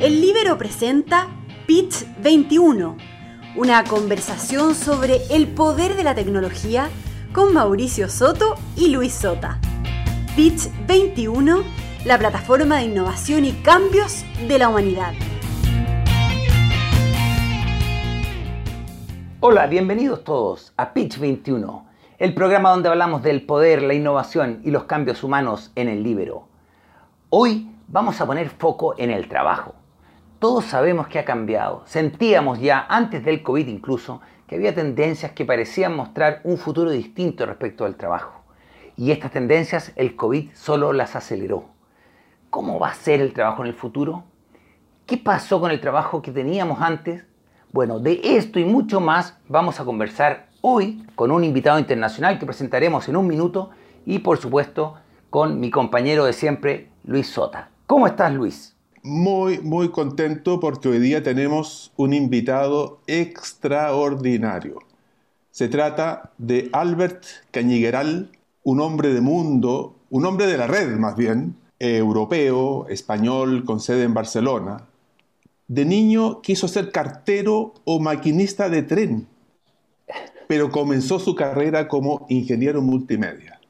El Libero presenta Pitch 21, una conversación sobre el poder de la tecnología con Mauricio Soto y Luis Sota. Pitch 21, la plataforma de innovación y cambios de la humanidad. Hola, bienvenidos todos a Pitch 21, el programa donde hablamos del poder, la innovación y los cambios humanos en el Libero. Hoy vamos a poner foco en el trabajo todos sabemos que ha cambiado. Sentíamos ya, antes del COVID incluso, que había tendencias que parecían mostrar un futuro distinto respecto al trabajo. Y estas tendencias el COVID solo las aceleró. ¿Cómo va a ser el trabajo en el futuro? ¿Qué pasó con el trabajo que teníamos antes? Bueno, de esto y mucho más vamos a conversar hoy con un invitado internacional que presentaremos en un minuto y por supuesto con mi compañero de siempre, Luis Sota. ¿Cómo estás, Luis? Muy, muy contento porque hoy día tenemos un invitado extraordinario. Se trata de Albert Cañigueral, un hombre de mundo, un hombre de la red más bien, europeo, español, con sede en Barcelona. De niño quiso ser cartero o maquinista de tren, pero comenzó su carrera como ingeniero multimedia.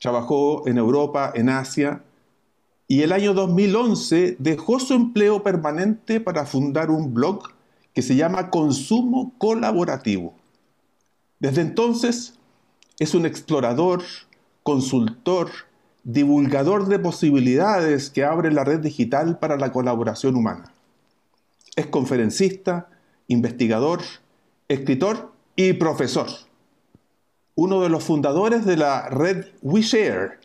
Trabajó en Europa, en Asia, y el año 2011 dejó su empleo permanente para fundar un blog que se llama Consumo Colaborativo. Desde entonces es un explorador, consultor, divulgador de posibilidades que abre la red digital para la colaboración humana. Es conferencista, investigador, escritor y profesor. Uno de los fundadores de la red WeShare,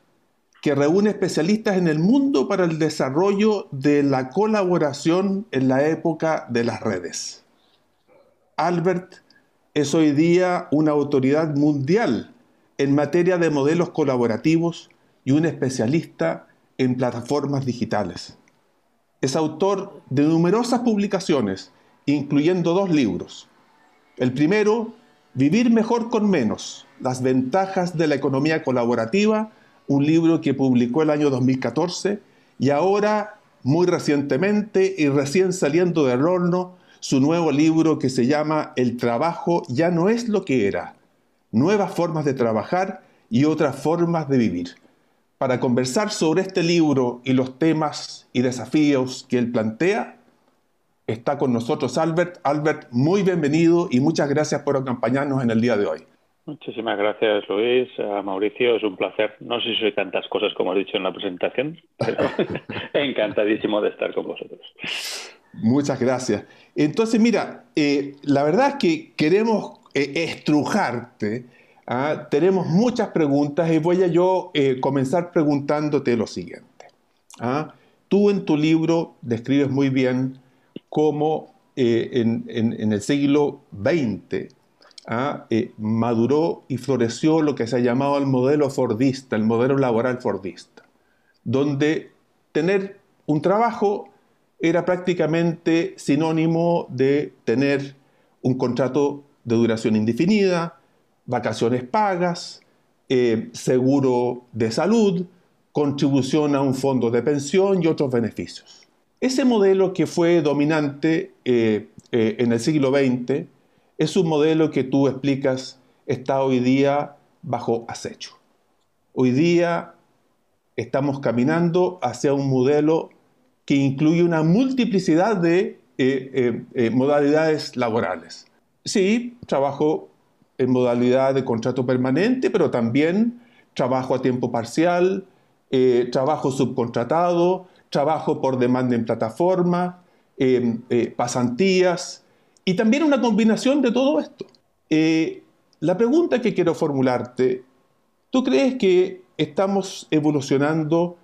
que reúne especialistas en el mundo para el desarrollo de la colaboración en la época de las redes. Albert es hoy día una autoridad mundial en materia de modelos colaborativos y un especialista en plataformas digitales. Es autor de numerosas publicaciones, incluyendo dos libros. El primero, Vivir mejor con menos, las ventajas de la economía colaborativa un libro que publicó el año 2014 y ahora, muy recientemente y recién saliendo del horno, su nuevo libro que se llama El trabajo ya no es lo que era, nuevas formas de trabajar y otras formas de vivir. Para conversar sobre este libro y los temas y desafíos que él plantea, está con nosotros Albert. Albert, muy bienvenido y muchas gracias por acompañarnos en el día de hoy. Muchísimas gracias, Luis. Mauricio, es un placer. No sé si soy tantas cosas como he dicho en la presentación, pero encantadísimo de estar con vosotros. Muchas gracias. Entonces, mira, eh, la verdad es que queremos eh, estrujarte. ¿ah? Tenemos muchas preguntas y voy a yo eh, comenzar preguntándote lo siguiente. ¿ah? Tú en tu libro describes muy bien cómo en, en el siglo XX ¿ah? Eh, maduró y floreció lo que se ha llamado el modelo fordista, el modelo laboral fordista, donde tener un trabajo era prácticamente sinónimo de tener un contrato de duración indefinida, vacaciones pagas, eh, seguro de salud, contribución a un fondo de pensión y otros beneficios. Ese modelo que fue dominante eh, en el siglo XX es un modelo que tú explicas está hoy día bajo acecho. Hoy día estamos caminando hacia un modelo que incluye una multiplicidad de eh, eh, eh, modalidades laborales. Sí, trabajo en modalidad de contrato permanente, pero también trabajo a tiempo parcial, trabajo subcontratado, trabajo por demanda en plataforma, pasantías, y también una combinación de todo esto. Eh, la pregunta que quiero formularte, ¿tú crees que estamos evolucionando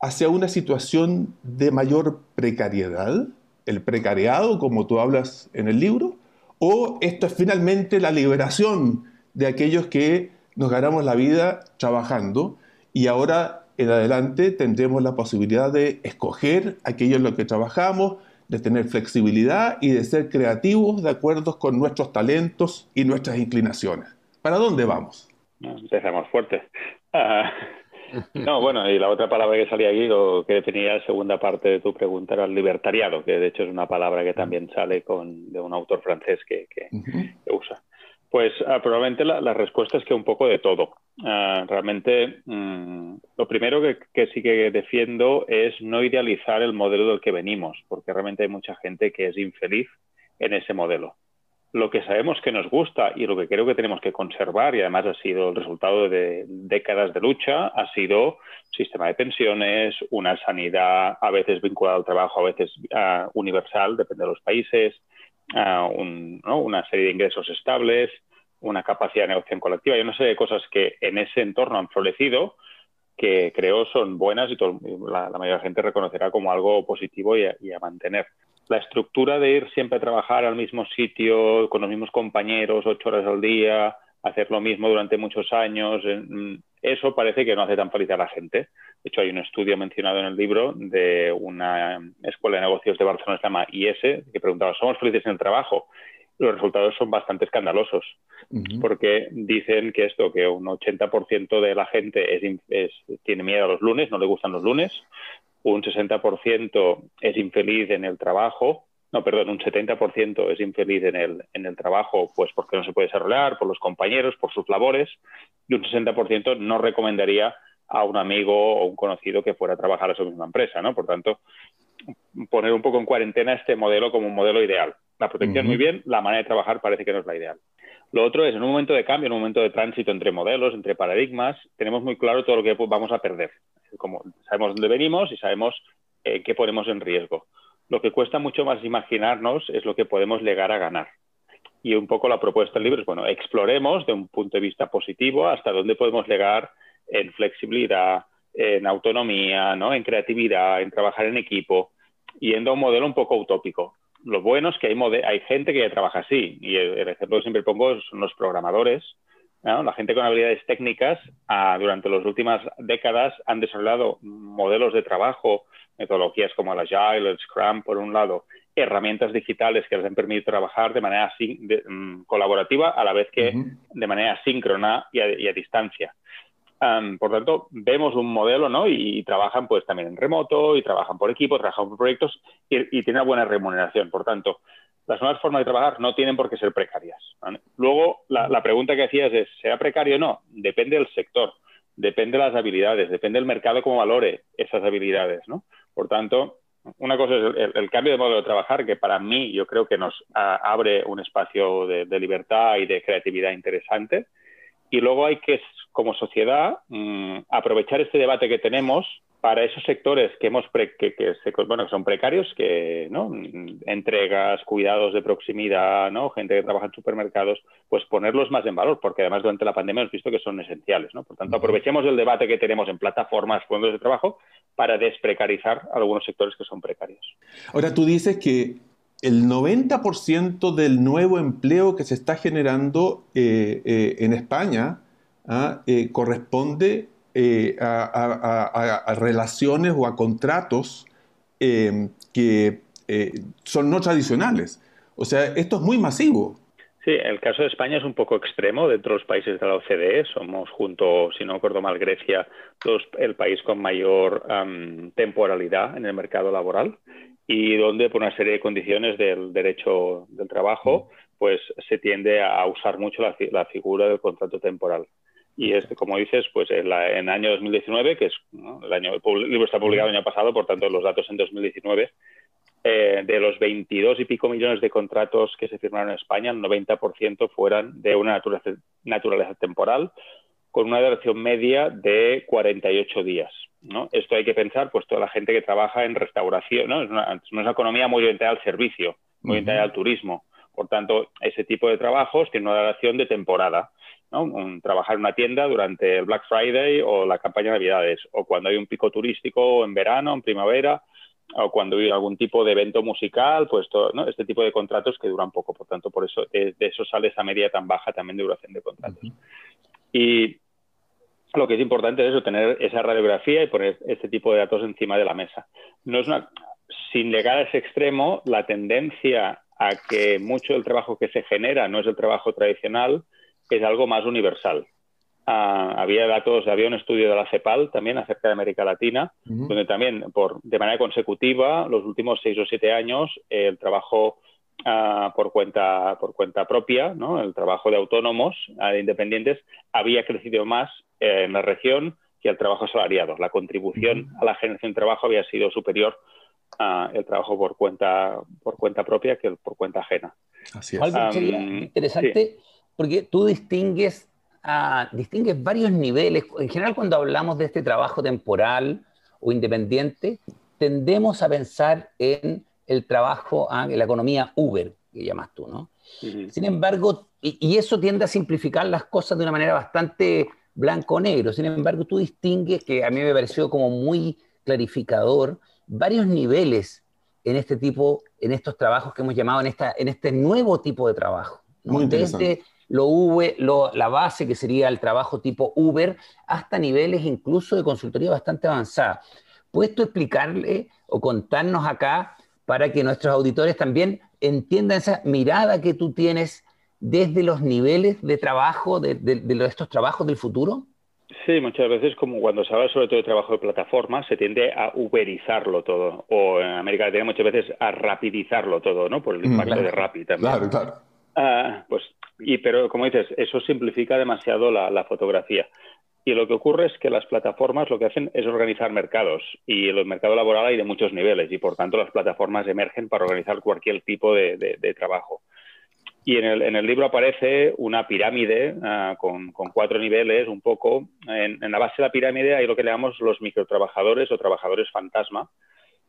hacia una situación de mayor precariedad, el precariado, como tú hablas en el libro? ¿O esto es finalmente la liberación de aquellos que nos ganamos la vida trabajando y ahora en adelante tendremos la posibilidad de escoger aquello en lo que trabajamos, de tener flexibilidad y de ser creativos de acuerdo con nuestros talentos y nuestras inclinaciones. ¿Para dónde vamos? Empezamos fuerte. Ah, No, bueno, y la otra palabra que salía aquí, lo que definía la segunda parte de tu pregunta, era el libertariado, que de hecho es una palabra que también sale con, de un autor francés que, que, usa. Pues ah, probablemente la, respuesta es que un poco de todo. Ah, realmente, mm, lo primero que, sí que defiendo es no idealizar el modelo del que venimos, porque realmente hay mucha gente que es infeliz en ese modelo lo que sabemos que nos gusta y lo que creo que tenemos que conservar, y además ha sido el resultado de décadas de lucha, ha sido sistema de pensiones, una sanidad a veces vinculada al trabajo, a veces uh, universal, depende de los países, uh, una serie de ingresos estables, una capacidad de negociación colectiva y una serie de cosas que en ese entorno han florecido que creo son buenas y la, mayoría de la gente reconocerá como algo positivo y a mantener la estructura de ir siempre a trabajar al mismo sitio, con los mismos compañeros, ocho horas al día, hacer lo mismo durante muchos años, eso parece que no hace tan feliz a la gente. De hecho, hay un estudio mencionado en el libro de una escuela de negocios de Barcelona, se llama IS, que preguntaba, ¿somos felices en el trabajo? Los resultados son bastante escandalosos, porque dicen que esto, que un 80% de la gente es, tiene miedo a los lunes, no le gustan los lunes, un 60% es infeliz en el trabajo, no, perdón, un 70% es infeliz en el, en el trabajo, pues porque no se puede desarrollar, por los compañeros, por sus labores, y un 60% no recomendaría a un amigo o un conocido que fuera a trabajar a su misma empresa, ¿no? Por tanto, poner un poco en cuarentena este modelo como un modelo ideal. La protección muy bien, la manera de trabajar parece que no es la ideal. Lo otro es, en un momento de cambio, en un momento de tránsito entre modelos, entre paradigmas, tenemos muy claro todo lo que vamos a perder como sabemos dónde venimos y sabemos eh, qué ponemos en riesgo. Lo que cuesta mucho más imaginarnos es lo que podemos llegar a ganar. Y un poco la propuesta del libro es, bueno, exploremos de un punto de vista positivo hasta dónde podemos llegar en flexibilidad, en autonomía, ¿no? en creatividad, en trabajar en equipo, yendo a un modelo un poco utópico. Lo bueno es que hay, hay gente que ya trabaja así, y el, ejemplo que siempre pongo son los programadores, la gente con habilidades técnicas ah, durante las últimas décadas han desarrollado modelos de trabajo, metodologías como el Agile, el Scrum, por un lado, herramientas digitales que les han permitido trabajar de manera mm, colaborativa a la vez que de manera síncrona y a, distancia. Por tanto, vemos un modelo, ¿no? Y, trabajan pues también en remoto, y trabajan por equipo, trabajan por proyectos y, tienen una buena remuneración. Por tanto, las nuevas formas de trabajar no tienen por qué ser precarias. Luego, la, pregunta que hacías es, ¿será precario o no? Depende del sector, depende de las habilidades, depende del mercado cómo valore esas habilidades, ¿no? Por tanto, una cosa es el, cambio de modelo de trabajar, que para mí yo creo que nos abre un espacio de, libertad y de creatividad interesante. Y luego hay que, como sociedad, mm, aprovechar este debate que tenemos para esos sectores que hemos que, bueno, son precarios, que ¿no? entregas, cuidados de proximidad, ¿no? gente que trabaja en supermercados, pues ponerlos más en valor, porque además durante la pandemia hemos visto que son esenciales. ¿no? Por tanto, aprovechemos el debate que tenemos en plataformas, fondos de trabajo, para desprecarizar algunos sectores que son precarios. Ahora, tú dices que el 90% del nuevo empleo que se está generando eh, eh, en España ¿ah? eh, corresponde eh, a, relaciones o a contratos em, que eh, son no tradicionales. O sea, esto es muy masivo. Sí, el caso de España es un poco extremo dentro de los países de la OCDE. Somos, junto, si no recuerdo mal, Grecia, el país con mayor temporalidad en el mercado laboral y donde por una serie de condiciones del derecho del trabajo, mm. pues se tiende a usar mucho la figura del contrato temporal. Y este, como dices, pues en, el año 2019, que es el año, el libro está publicado el año pasado, por tanto los datos en 2019, eh, de los 22 y pico millones de contratos que se firmaron en España, el 90% fueran de una naturaleza, naturaleza, temporal, con una duración media de 48 días. ¿no? Esto hay que pensar, pues toda la gente que trabaja en restauración, ¿no? es, una, es una economía muy orientada al servicio, muy orientada al turismo. Por tanto, ese tipo de trabajos tiene una duración de temporada trabajar en una tienda durante el Black Friday o la campaña de Navidades, o cuando hay un pico turístico en verano, en primavera, o cuando hay algún tipo de evento musical, pues todo, este tipo de contratos que duran poco. Por tanto, por eso de, eso sale esa media tan baja también de duración de contratos. Y lo que es importante es eso, tener esa radiografía y poner este tipo de datos encima de la mesa. No es una, sin llegar a ese extremo, la tendencia a que mucho del trabajo que se genera no es el trabajo tradicional, es algo más universal. Ah, había datos, había un estudio de la CEPAL también acerca de América Latina, donde también por, de manera consecutiva, los últimos seis o siete años, el trabajo ah, por, cuenta, por cuenta propia, ¿no? el trabajo de autónomos, ah, de independientes, había crecido más eh, en la región que el trabajo asalariado. La contribución a la generación de trabajo había sido superior al trabajo por cuenta, por cuenta propia que por cuenta ajena. Así es. sería interesante porque tú distingues distingues varios niveles. En general, cuando hablamos de este trabajo temporal o independiente, tendemos a pensar en el trabajo, ah, en la economía Uber, que llamas tú, ¿no? Sin embargo, y, eso tiende a simplificar las cosas de una manera bastante blanco-negro. Sin embargo, tú distingues, que a mí me pareció como muy clarificador, varios niveles en este tipo, en estos trabajos que hemos llamado, en, esta, en este nuevo tipo de trabajo. Muy interesante lo Uber, lo, la base que sería el trabajo tipo Uber, hasta niveles incluso de consultoría bastante avanzada. ¿Puedes tú explicarle o contarnos acá para que nuestros auditores también entiendan esa mirada que tú tienes desde los niveles de trabajo, de, de, estos trabajos del futuro? Sí, muchas veces, como cuando se habla sobre todo de trabajo de plataforma, se tiende a uberizarlo todo, o en América Latina muchas veces a rapidizarlo todo, ¿no? Por el mm, impacto de Rapid también. Claro, claro. Ah, pues y, pero, como dices, eso simplifica demasiado la, fotografía. Y lo que ocurre es que las plataformas lo que hacen es organizar mercados y el mercado laboral hay de muchos niveles y por tanto las plataformas emergen para organizar cualquier tipo de, trabajo. Y en el, en el, libro aparece una pirámide ah, con, cuatro niveles, un poco. En, en, la base de la pirámide hay lo que llamamos los microtrabajadores o trabajadores fantasma,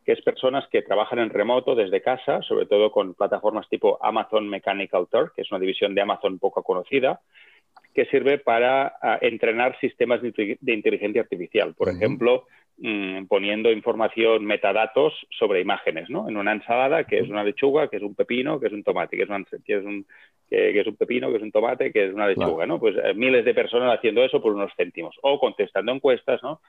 que es personas que trabajan en remoto desde casa, sobre todo con plataformas tipo Amazon Mechanical Turk, que es una división de Amazon poco conocida, que sirve para ah, entrenar sistemas de, inteligencia artificial. Por ejemplo, mm, poniendo información, metadatos sobre imágenes, ¿no? En una ensalada, que es una lechuga, que es un pepino, que es un tomate, que es, un, que, es un pepino, que es un tomate, que es una lechuga, ¿no? Pues eh, miles de personas haciendo eso por unos céntimos. O contestando encuestas, ¿no?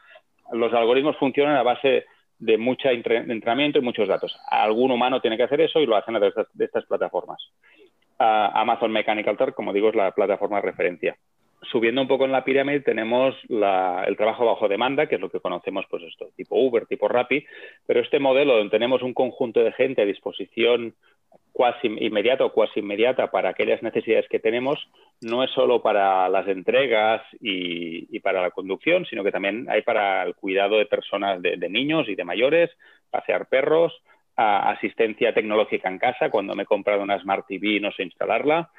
Los algoritmos funcionan a base de mucho entrenamiento y muchos datos. Algún humano tiene que hacer eso y lo hacen a través de estas plataformas. Amazon Mechanical Turk, como digo, es la plataforma de referencia. Subiendo un poco en la pirámide tenemos el trabajo bajo demanda, que es lo que conocemos, pues esto, tipo Uber, tipo Rappi, pero este modelo donde tenemos un conjunto de gente a disposición cuasi inmediata o cuasi inmediata para aquellas necesidades que tenemos, no es solo para las entregas y, para la conducción, sino que también hay para el cuidado de personas, de, niños y de mayores, pasear perros, asistencia tecnológica en casa, cuando me he comprado una Smart TV y no sé instalarla,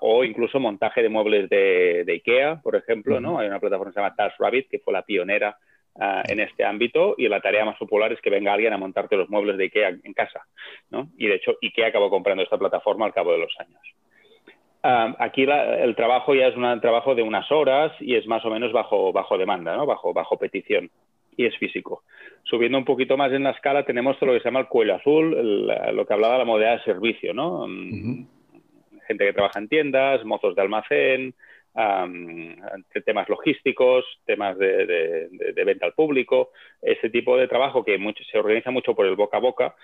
o incluso montaje de muebles de, IKEA, por ejemplo, ¿no? Hay una plataforma que se llama TaskRabbit, que fue la pionera Ah, en este ámbito y la tarea más popular es que venga alguien a montarte los muebles de IKEA en casa. ¿no? Y de hecho, IKEA acabó comprando esta plataforma al cabo de los años. Ah, aquí el trabajo ya es un trabajo de unas horas y es más o menos bajo, bajo demanda, ¿no? bajo, bajo petición y es físico. Subiendo un poquito más en la escala tenemos lo que se llama el cuello azul, lo que hablaba la modalidad de servicio, ¿no? Gente que trabaja en tiendas, mozos de almacén, temas logísticos, temas de, venta al público, ese tipo de trabajo que se organiza mucho por el boca a boca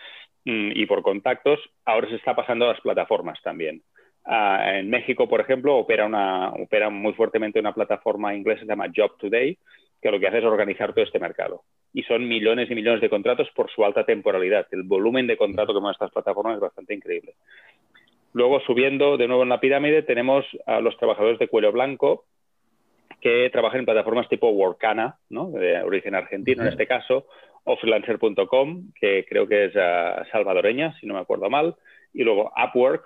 mm, y por contactos, ahora se está pasando a las plataformas también. Ah, en México, por ejemplo, opera, una, opera muy fuertemente una plataforma inglesa que se llama Job Today, que lo que hace es organizar todo este mercado. Y son millones y millones de contratos por su alta temporalidad. El volumen de contrato que mueven estas plataformas es bastante increíble. Luego, subiendo de nuevo en la pirámide, tenemos a los trabajadores de cuello blanco que trabajan en plataformas tipo Workana, ¿no? de origen argentino en este caso, o freelancer.com, que creo que es ah, salvadoreña, si no me acuerdo mal, y luego Upwork,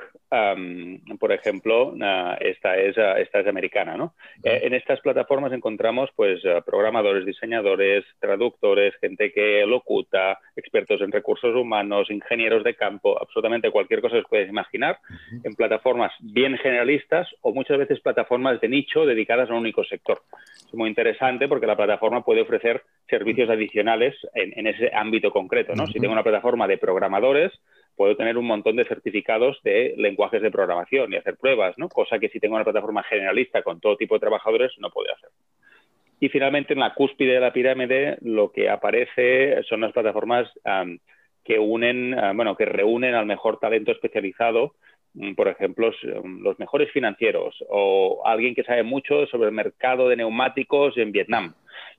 por ejemplo, esta, es, esta es americana. ¿no? Eh, en estas plataformas encontramos pues, programadores, diseñadores, traductores, gente que locuta, expertos en recursos humanos, ingenieros de campo, absolutamente cualquier cosa que os puedes imaginar, en plataformas bien generalistas o muchas veces plataformas de nicho dedicadas a un único sector. Es muy interesante porque la plataforma puede ofrecer servicios adicionales en, ese ámbito concreto. ¿no? Si tengo una plataforma de programadores, puedo tener un montón de certificados de lenguajes de programación y hacer pruebas, ¿no? Cosa que si tengo una plataforma generalista con todo tipo de trabajadores no puedo hacer. Y finalmente, en la cúspide de la pirámide, lo que aparece son las plataformas que unen, bueno, que reúnen al mejor talento especializado mm, por ejemplo, mm, los mejores financieros o alguien que sabe mucho sobre el mercado de neumáticos en Vietnam.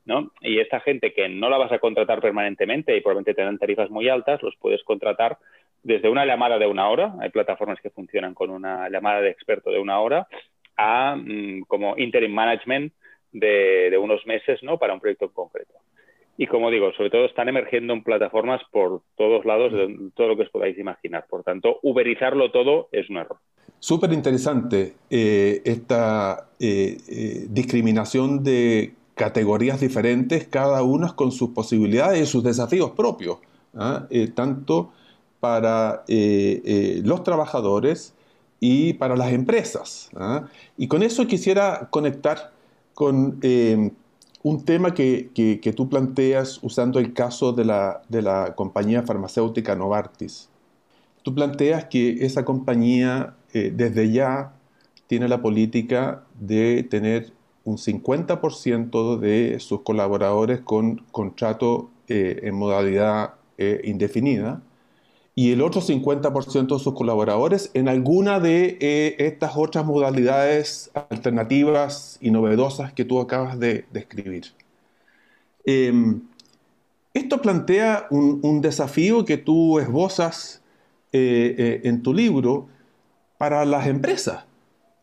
¿no? Y esta gente que no la vas a contratar permanentemente y probablemente tendrán tarifas muy altas, los puedes contratar desde una llamada de una hora, hay plataformas que funcionan con una llamada de experto de una hora, a mm, como interim management de, unos meses ¿no? para un proyecto concreto. Y como digo, sobre todo están emergiendo en plataformas por todos lados, de todo lo que os podáis imaginar. Por tanto, uberizarlo todo es un error. Súper interesante eh, esta eh, eh, discriminación de categorías diferentes, cada una con sus posibilidades y sus desafíos propios, ¿ah? tanto para los trabajadores y para las empresas. ¿ah? Y con eso quisiera conectar con un tema que, tú planteas usando el caso de la, de la, compañía farmacéutica Novartis. Tú planteas que esa compañía eh, desde ya tiene la política de tener un 50% de sus colaboradores con contrato eh, en modalidad eh, indefinida y el otro 50% de sus colaboradores en alguna de eh, estas otras modalidades alternativas y novedosas que tú acabas de describir. Em, esto plantea un, desafío que tú esbozas eh, eh, en tu libro para las empresas.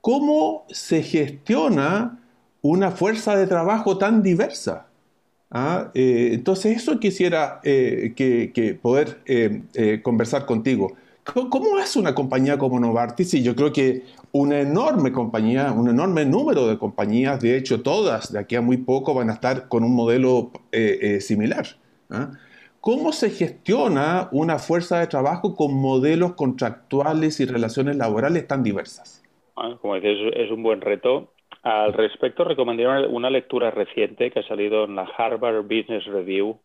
¿Cómo se gestiona una fuerza de trabajo tan diversa? ¿Ah? Eh, entonces, eso quisiera eh, que, poder eh, conversar contigo. ¿Cómo, hace una compañía como Novartis? Y yo creo que una enorme compañía, un enorme número de compañías, de hecho todas de aquí a muy poco van a estar con un modelo similar. ¿ah? ¿Cómo se gestiona una fuerza de trabajo con modelos contractuales y relaciones laborales tan diversas? como dices, es un buen reto al respecto, recomendaría una lectura reciente que ha salido en la Harvard Business Review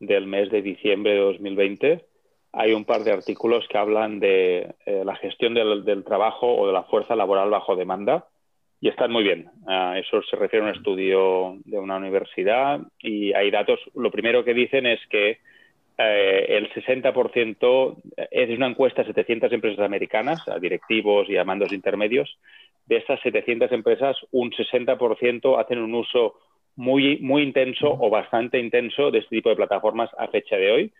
del mes de diciembre de 2020. Hay un par de artículos que hablan de eh, la gestión del, trabajo o de la fuerza laboral bajo demanda y están muy bien. Ah, eso se refiere a un estudio de una universidad y hay datos. Lo primero que dicen es que eh, el 60% es una encuesta a 700 empresas americanas, a directivos y a mandos intermedios, de estas 700 empresas, un 60% hacen un uso muy, muy intenso o bastante intenso de este tipo de plataformas a fecha de hoy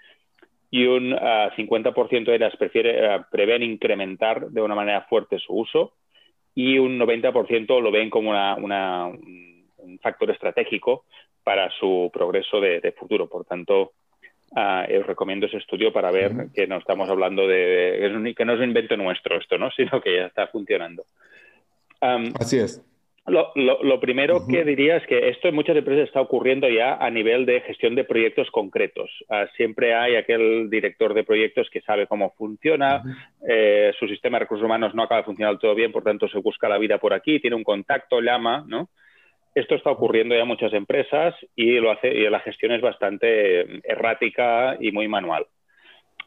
y un 50% ah, de ellas prefiere, ah, prevén incrementar de una manera fuerte su uso y un 90% lo ven como una, un factor estratégico para su progreso de, futuro. Por tanto, uh, os recomiendo ese estudio para ver que no estamos hablando de, que no es un invento nuestro esto, ¿no? sino que ya está funcionando. Así es. Lo, primero que diría es que esto en muchas empresas está ocurriendo ya a nivel de gestión de proyectos concretos. Ah, siempre hay aquel director de proyectos que sabe cómo funciona, eh, su sistema de recursos humanos no acaba de funcionar todo bien, por tanto se busca la vida por aquí, tiene un contacto, llama, ¿no? Esto está ocurriendo ya en muchas empresas y, lo hace, y la gestión es bastante errática y muy manual.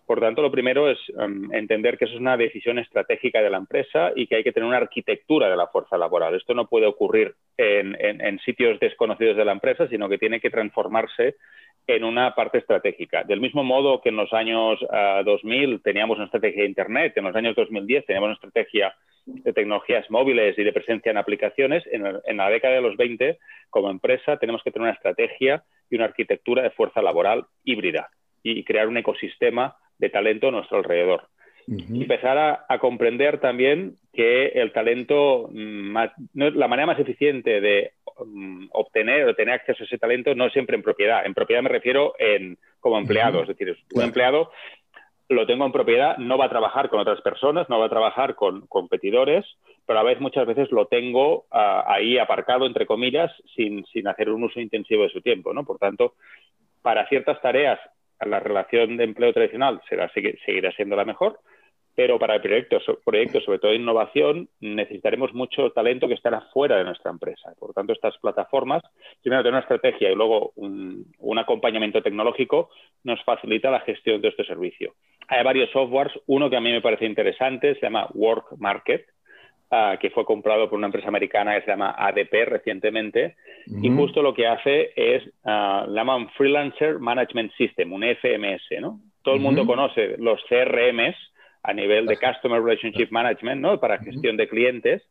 Por tanto, lo primero es em, entender que eso es una decisión estratégica de la empresa y que hay que tener una arquitectura de la fuerza laboral. Esto no puede ocurrir en, sitios desconocidos de la empresa, sino que tiene que transformarse en una parte estratégica. Del mismo modo que en los años 2000 ah, teníamos una estrategia de Internet, en los años 2010 teníamos una estrategia de tecnologías móviles y de presencia en aplicaciones, en, en, la década de los 20, como empresa, tenemos que tener una estrategia y una arquitectura de fuerza laboral híbrida y crear un ecosistema de talento a nuestro alrededor. Y empezar a, comprender también que el talento, mm, la manera más eficiente de mm, obtener o tener acceso a ese talento no es siempre en propiedad. En propiedad me refiero en como empleado, es decir, un empleado lo tengo en propiedad, no va a trabajar con otras personas, no va a trabajar con competidores, pero a veces muchas veces lo tengo ah, ahí aparcado, entre comillas, sin, sin hacer un uso intensivo de su tiempo. ¿no? Por tanto, para ciertas tareas la relación de empleo tradicional será, seguirá siendo la mejor, pero para proyectos, proyectos, sobre todo de innovación, necesitaremos mucho talento que estará fuera de nuestra empresa. Por lo tanto, estas plataformas, primero tener una estrategia y luego un, acompañamiento tecnológico, nos facilita la gestión de este servicio. Hay varios softwares. Uno que a mí me parece interesante se llama Work Market, ah, que fue comprado por una empresa americana que se llama ADP recientemente. Y justo lo que hace es, uh, llaman Freelancer Management System, un FMS. ¿no? Todo el mundo conoce los CRMs, a nivel de Customer Relationship Management, ¿no? para gestión de clientes,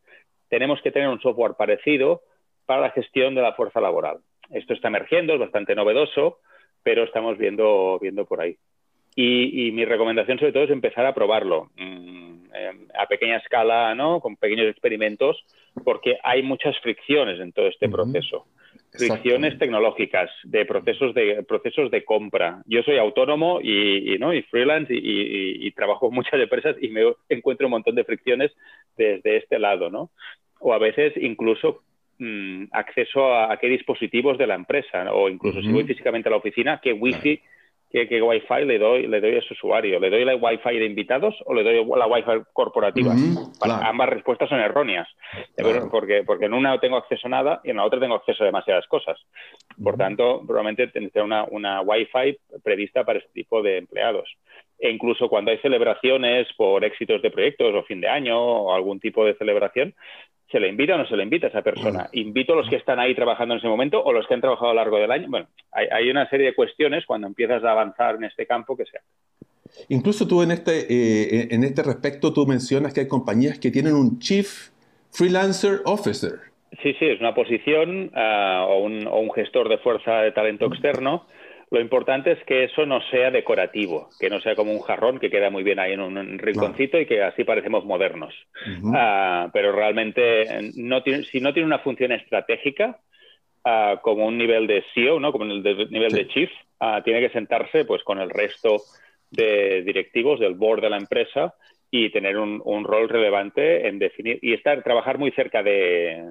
tenemos que tener un software parecido para la gestión de la fuerza laboral. Esto está emergiendo, es bastante novedoso, pero estamos viendo, viendo por ahí. Y, mi recomendación sobre todo es empezar a probarlo mm, a pequeña escala, ¿no? con pequeños experimentos, porque hay muchas fricciones en todo este proceso. Fricciones tecnológicas, de procesos de, procesos de compra. Yo soy autónomo y, ¿no? y freelance y, trabajo en muchas empresas y me encuentro un montón de fricciones desde este lado. ¿no? O a veces incluso mm, acceso a, qué dispositivos de la empresa o incluso si voy físicamente a la oficina, qué wifi qué, qué Wi-Fi le doy, le doy a ese usuario. ¿Le doy la Wi-Fi de invitados o le doy la Wi-Fi corporativa? Ambas respuestas son erróneas, porque, porque en una no tengo acceso a nada y en la otra tengo acceso a demasiadas cosas. Por tanto, probablemente tendré una, una Wi-Fi prevista para este tipo de empleados. E incluso cuando hay celebraciones por éxitos de proyectos o fin de año o algún tipo de celebración, ¿Se le invita o no se le invita a esa persona? ¿Invito a los que están ahí trabajando en ese momento o los que han trabajado a lo largo del año? Bueno, hay, una serie de cuestiones cuando empiezas a avanzar en este campo que sea. Incluso tú en este, eh, en este respecto, tú mencionas que hay compañías que tienen un Chief Freelancer Officer. Sí, sí, es una posición ah, o, un, o, un, gestor de fuerza de talento externo lo importante es que eso no sea decorativo, que no sea como un jarrón que queda muy bien ahí en un rinconcito y que así parecemos modernos. Ah, pero realmente, no tiene, si no tiene una función estratégica, ah, como un nivel de CEO, ¿no? como el nivel de chief, ah, tiene que sentarse pues, con el resto de directivos del board de la empresa y tener un, rol relevante en definir y estar trabajar muy cerca de,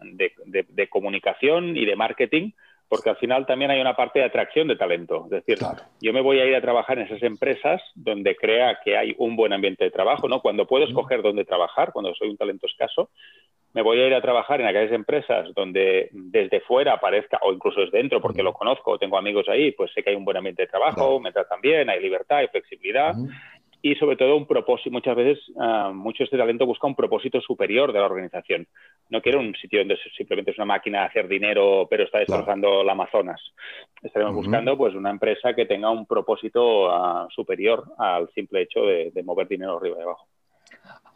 de comunicación y de marketing porque al final también hay una parte de atracción de talento. Es decir, yo me voy a ir a trabajar en esas empresas donde crea que hay un buen ambiente de trabajo, ¿no? Cuando puedo escoger dónde trabajar, cuando soy un talento escaso, me voy a ir a trabajar en aquellas empresas donde desde fuera aparezca, o incluso desde dentro, porque lo conozco, tengo amigos ahí, pues sé que hay un buen ambiente de trabajo, me tratan bien, hay libertad, hay flexibilidad y sobre todo un propósito. Muchas veces, uh, mucho este talento busca un propósito superior de la organización. No quiere un sitio donde simplemente es una máquina de hacer dinero, pero está destrozando el Amazonas. Estaremos buscando pues una empresa que tenga un propósito ah, superior al simple hecho de, mover dinero arriba y abajo.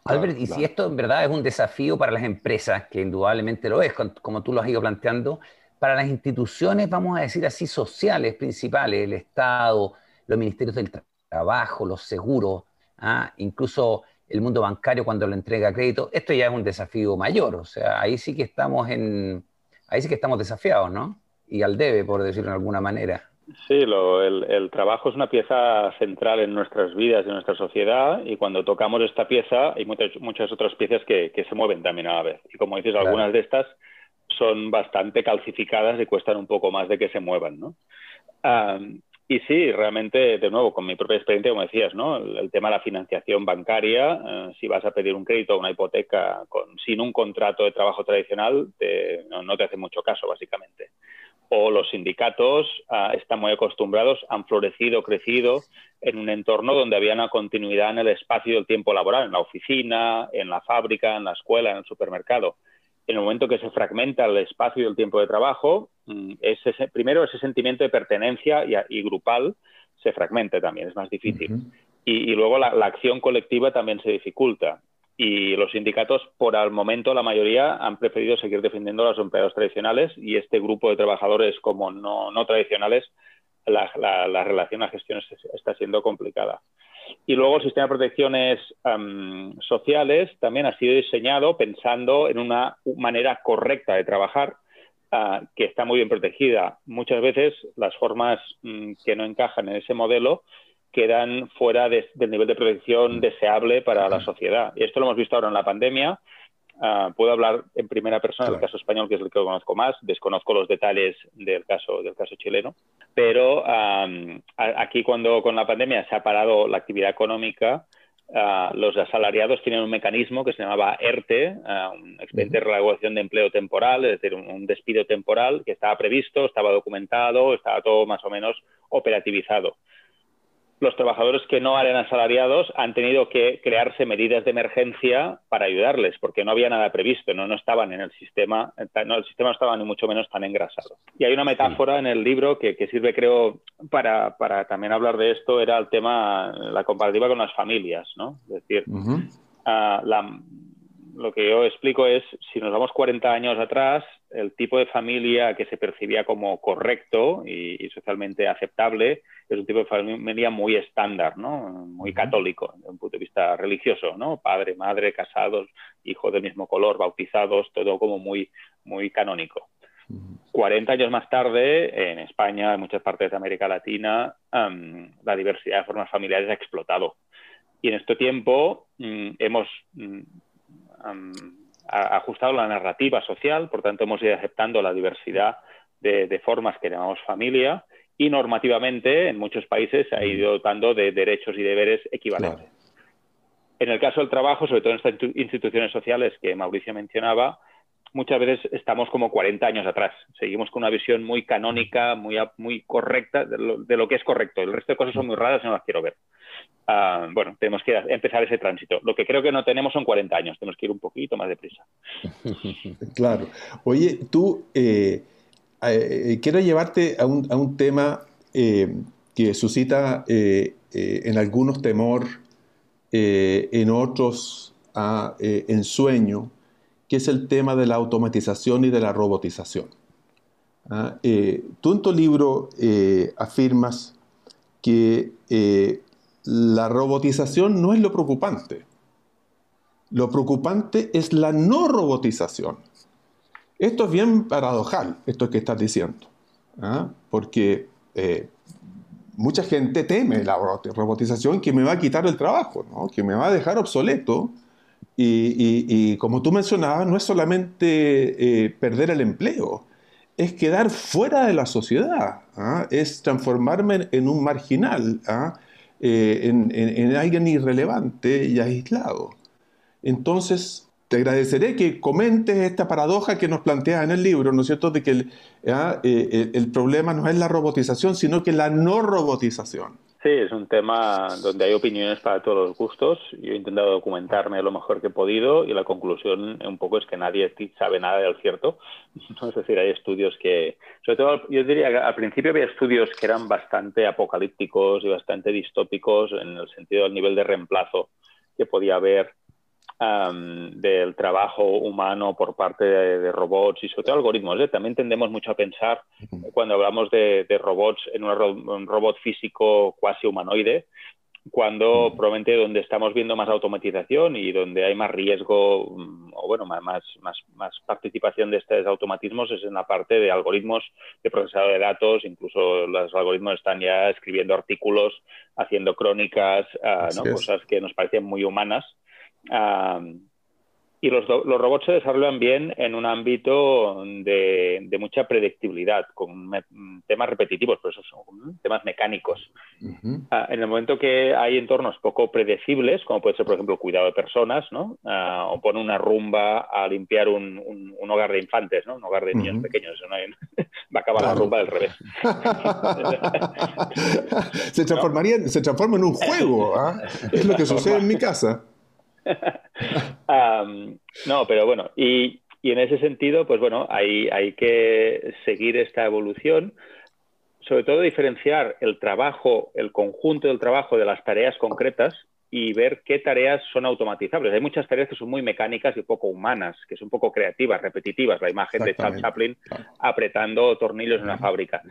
Albert, y si esto en verdad es un desafío para las empresas, que indudablemente lo es, como tú lo has ido planteando, para las instituciones, vamos a decir así, sociales principales, el Estado, los ministerios del Trabajo, los seguros, ¿ah? incluso el mundo bancario cuando lo entrega crédito, esto ya es un desafío mayor, o sea, ahí sí que estamos en, ahí sí que estamos desafiados, ¿no? Y al debe, por decirlo de alguna manera. Sí, el, trabajo es una pieza central en nuestras vidas, en nuestra sociedad, y cuando tocamos esta pieza hay muchas, muchas otras piezas que, se mueven también a la vez. Y como dices, algunas de estas son bastante calcificadas y cuestan un poco más de que se muevan, ¿no? Y sí, realmente, de nuevo, con mi propia experiencia, como decías, ¿no? El, tema de la financiación bancaria, eh, si vas a pedir un crédito o una hipoteca con, sin un contrato de trabajo tradicional, no, te hace mucho caso, básicamente. O los sindicatos ah, están muy acostumbrados, han florecido, crecido en un entorno donde había una continuidad en el espacio del tiempo laboral, en la oficina, en la fábrica, en la escuela, en el supermercado en el momento que se fragmenta el espacio y el tiempo de trabajo, mm, ese, primero ese sentimiento de pertenencia y, grupal se fragmenta también, es más difícil. y, luego la, acción colectiva también se dificulta. Y los sindicatos, por el momento, la mayoría han preferido seguir defendiendo a los empleados tradicionales y este grupo de trabajadores como no, no tradicionales, la, la relación, la gestión está siendo complicada. Y luego el sistema de protecciones sociales también ha sido diseñado pensando en una manera correcta de trabajar ah, que está muy bien protegida. Muchas veces las formas mm, que no encajan en ese modelo quedan fuera del nivel de protección deseable para la sociedad. Y esto lo hemos visto ahora en la pandemia. Ah, puedo hablar en primera persona del caso español, que es el que conozco más. Desconozco los detalles del caso, del caso chileno. Pero aquí cuando con la pandemia se ha parado la actividad económica, ah, los asalariados tienen un mecanismo que se llamaba ERTE, ah, un expediente de regulación de empleo temporal, es decir, un, despido temporal que estaba previsto, estaba documentado, estaba todo más o menos operativizado. Los trabajadores que no eran asalariados han tenido que crearse medidas de emergencia para ayudarles, porque no había nada previsto, no, no estaban en el sistema, no, el sistema no estaba ni mucho menos tan engrasado. Y hay una metáfora en el libro que, sirve, creo, para, también hablar de esto, era el tema, la comparativa con las familias, ¿no? Es decir, ah, lo que yo explico es, si nos vamos 40 años atrás, el tipo de familia que se percibía como correcto y, socialmente aceptable es un tipo de familia muy estándar, ¿no? muy católico desde un punto de vista religioso, ¿no? padre, madre, casados, hijos del mismo color, bautizados, todo como muy, muy canónico. 40 años más tarde, en España, en muchas partes de América Latina, la diversidad de formas familiares ha explotado. Y en este tiempo mm, hemos mm, ajustado la narrativa social, por tanto hemos ido aceptando la diversidad de, formas que llamamos familia y normativamente en muchos países se ha ido dotando de derechos y deberes equivalentes. En el caso del trabajo, sobre todo en estas instituciones sociales que Mauricio mencionaba, muchas veces estamos como 40 años atrás. Seguimos con una visión muy canónica, muy, muy correcta de lo, de lo que es correcto. El resto de cosas son muy raras y no las quiero ver. Ah, bueno, tenemos que empezar ese tránsito. Lo que creo que no tenemos son 40 años, tenemos que ir un poquito más deprisa. claro. Oye, tú, eh, eh, quiero llevarte a un, a un tema eh, que suscita en algunos temor, en otros ah, ensueño, que es el tema de la automatización y de la robotización. Ah, tú en tu libro afirmas que la robotización no es lo preocupante. Lo preocupante es la no robotización. Esto es bien paradojal, esto que estás diciendo, ¿ah? porque eh, mucha gente teme la robotización que me va a quitar el trabajo, que me va a dejar obsoleto. Y, como tú mencionabas, no es solamente eh, perder el empleo, es quedar fuera de la sociedad, ¿ah? es transformarme en un marginal. ¿ah? Eh, en, alguien irrelevante y aislado. Entonces, te agradeceré que comentes esta paradoja que nos plantea en el libro, ¿no es cierto?, de que ah, eh, el problema no es la robotización, sino que la no robotización. Sí, es un tema donde hay opiniones para todos los gustos. Yo he intentado documentarme lo mejor que he podido y la conclusión un poco es que nadie sabe nada del cierto. Es decir, hay estudios que, sobre todo, yo diría que al principio había estudios que eran bastante apocalípticos y bastante distópicos en el sentido del nivel de reemplazo que podía haber del trabajo humano por parte de, robots y sobre todo algoritmos. ¿eh? También tendemos mucho a pensar cuando hablamos de, robots en un robot físico cuasi humanoide, cuando probablemente donde estamos viendo más automatización y donde hay más riesgo mm, o bueno más, más, más participación de estos automatismos es en la parte de algoritmos de procesado de datos. Incluso los algoritmos están ya escribiendo artículos haciendo crónicas ah, cosas que nos parecen muy humanas y los, los, robots se desarrollan bien en un ámbito de, mucha predictibilidad, con temas repetitivos, por eso son temas mecánicos. Ah, en el momento que hay entornos poco predecibles, como puede ser, por ejemplo, el cuidado de personas, ¿no? Ah, o poner una rumba a limpiar un, un, hogar de infantes, ¿no? un hogar de niños pequeños, va a acabar la rumba del revés. se, transformaría, se transforma en un juego, ¿ah? es lo que sucede en mi casa. no, pero bueno, y, en ese sentido, pues bueno, hay, hay que seguir esta evolución, sobre todo diferenciar el trabajo, el conjunto del trabajo de las tareas concretas y ver qué tareas son automatizables. Hay muchas tareas que son muy mecánicas y poco humanas, que son un poco creativas, repetitivas. La imagen de Charles Chaplin apretando tornillos en una fábrica.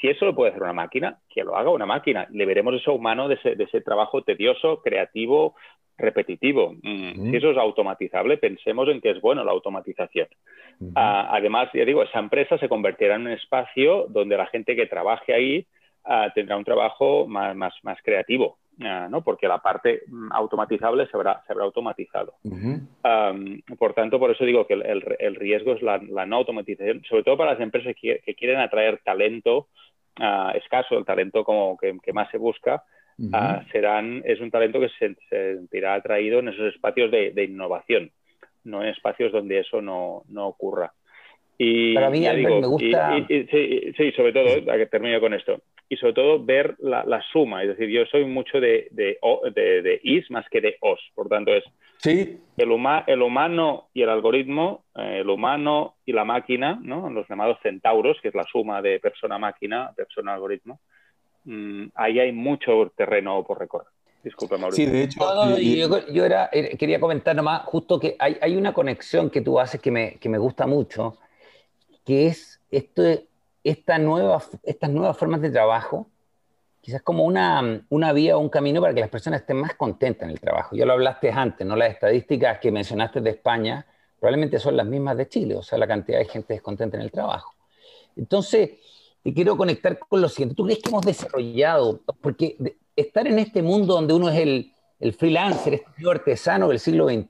Si eso lo puede hacer una máquina, que lo haga una máquina. Le veremos eso humano de ese, de ese trabajo tedioso, creativo, repetitivo. Mm, si eso es automatizable, pensemos en que es bueno la automatización. Ah, además, ya digo, esa empresa se convertirá en un espacio donde la gente que trabaje ahí ah, tendrá un trabajo más, más, creativo, ah, ¿no? porque la parte mm, automatizable se habrá, se habrá automatizado. por tanto, por eso digo que el, riesgo es la, no automatización, sobre todo para las empresas que, quieren atraer talento escaso, el talento como que, que más se busca, Ah, serán, es un talento que se, sentirá atraído en esos espacios de, innovación, no en espacios donde eso no, no ocurra. Y, Para mí, me gusta... sí, sobre todo, a que termino con esto, y sobre todo ver la, suma. Es decir, yo soy mucho de, de, is más que de os. Por tanto, es ¿Sí? el, el humano y el algoritmo, eh, el humano y la máquina, ¿no? los llamados centauros, que es la suma de persona-máquina, persona-algoritmo. Mm, ahí hay mucho terreno por recorrer. Disculpa, Mauricio. Sí, de hecho. yo, era, eh, quería comentar nomás, justo que hay, hay, una conexión que tú haces que me, que me gusta mucho, que es esto de esta nueva, estas nuevas formas de trabajo, quizás como una, una vía o un camino para que las personas estén más contentas en el trabajo. Ya lo hablaste antes, ¿no? Las estadísticas que mencionaste de España probablemente son las mismas de Chile, o sea, la cantidad de gente descontenta en el trabajo. Entonces, te quiero conectar con lo siguiente. ¿Tú crees que hemos desarrollado, porque estar en este mundo donde uno es el, el freelancer, este artesano del siglo XXI,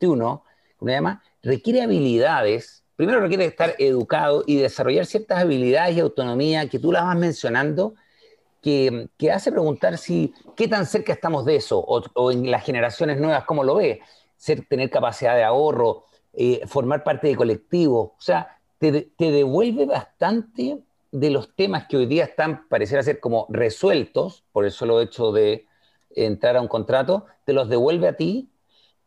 se llama, requiere habilidades primero requiere estar educado y desarrollar ciertas habilidades y autonomía que tú las vas mencionando, que, que hace preguntar si qué tan cerca estamos de eso, o, en las generaciones nuevas, ¿cómo lo ve? Ser, tener capacidad de ahorro, eh, formar parte de colectivo, o sea, te, te, devuelve bastante de los temas que hoy día están, pareciera ser como resueltos por el solo hecho de entrar a un contrato, te los devuelve a ti,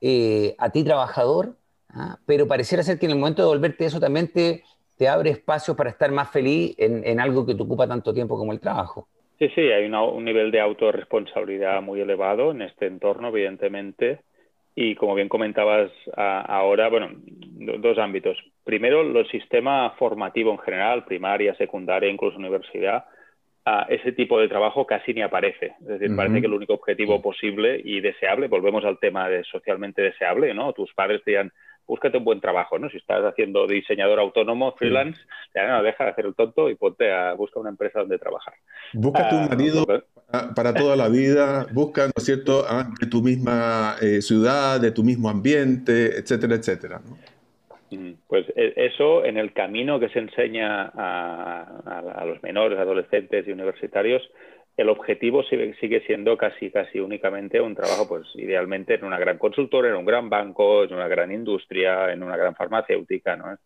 eh, a ti trabajador, ¿ah? pero pareciera ser que en el momento de volverte eso también te, te abre espacio para estar más feliz en, en, algo que te ocupa tanto tiempo como el trabajo. Sí, sí, hay un nivel de autorresponsabilidad muy elevado en este entorno, evidentemente. Y como bien comentabas ahora, bueno, dos ámbitos. Primero, el sistema formativo en general, primaria, secundaria, incluso universidad, ese tipo de trabajo casi ni aparece. Es decir, parece que el único objetivo posible y deseable, volvemos al tema de socialmente deseable, ¿no? Tus padres te digan, búscate un buen trabajo, ¿no? Si estás haciendo diseñador autónomo, freelance, ya no, deja de hacer el tonto y ponte a buscar una empresa donde trabajar. Búscate un ah, marido para, toda la vida, busca, ¿no es cierto?, ah, de tu misma eh, ciudad, de tu mismo ambiente, etcétera, etcétera, mm, Pues e, eso en el camino que se enseña a, a los menores, adolescentes y universitarios el objetivo sigue, sigue, siendo casi, casi únicamente un trabajo, pues idealmente en una gran consultora, en un gran banco, en una gran industria, en una gran farmacéutica, ¿no?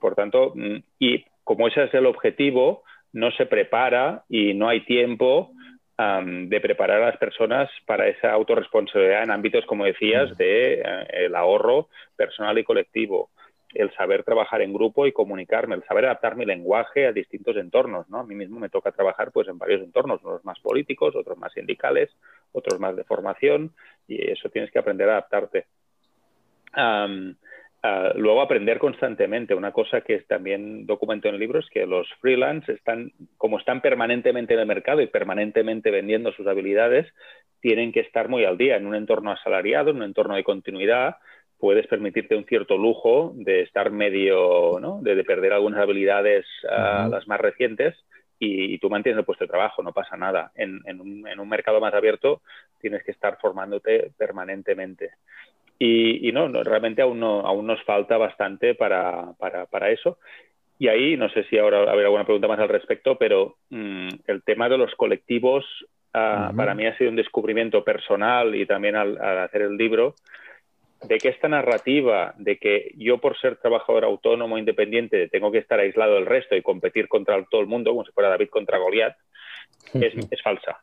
Por tanto, mm, y como ese es el objetivo, no se prepara y no hay tiempo de preparar a las personas para esa autorresponsabilidad en ámbitos, como decías, de eh, el ahorro personal y colectivo el saber trabajar en grupo y comunicarme, el saber adaptar mi lenguaje a distintos entornos, ¿no? A mí mismo me toca trabajar pues en varios entornos, unos más políticos, otros más sindicales, otros más de formación y eso tienes que aprender a adaptarte. luego aprender constantemente. Una cosa que también documento en el libro es que los freelance están, como están permanentemente en el mercado y permanentemente vendiendo sus habilidades, tienen que estar muy al día en un entorno asalariado, en un entorno de continuidad, puedes permitirte un cierto lujo de estar medio, ¿no? de, perder algunas habilidades, uh, las más recientes, y, tú mantienes el puesto de trabajo, no pasa nada. En, en, un, en, un, mercado más abierto tienes que estar formándote permanentemente. Y, y no, no, realmente aún, no, aún nos falta bastante para, para, para eso. Y ahí, no sé si ahora habrá alguna pregunta más al respecto, pero mmm, el tema de los colectivos uh, uh -huh. para mí ha sido un descubrimiento personal y también al, al hacer el libro de que esta narrativa de que yo por ser trabajador autónomo independiente tengo que estar aislado del resto y competir contra todo el mundo, como si fuera David contra Goliat, es, es falsa.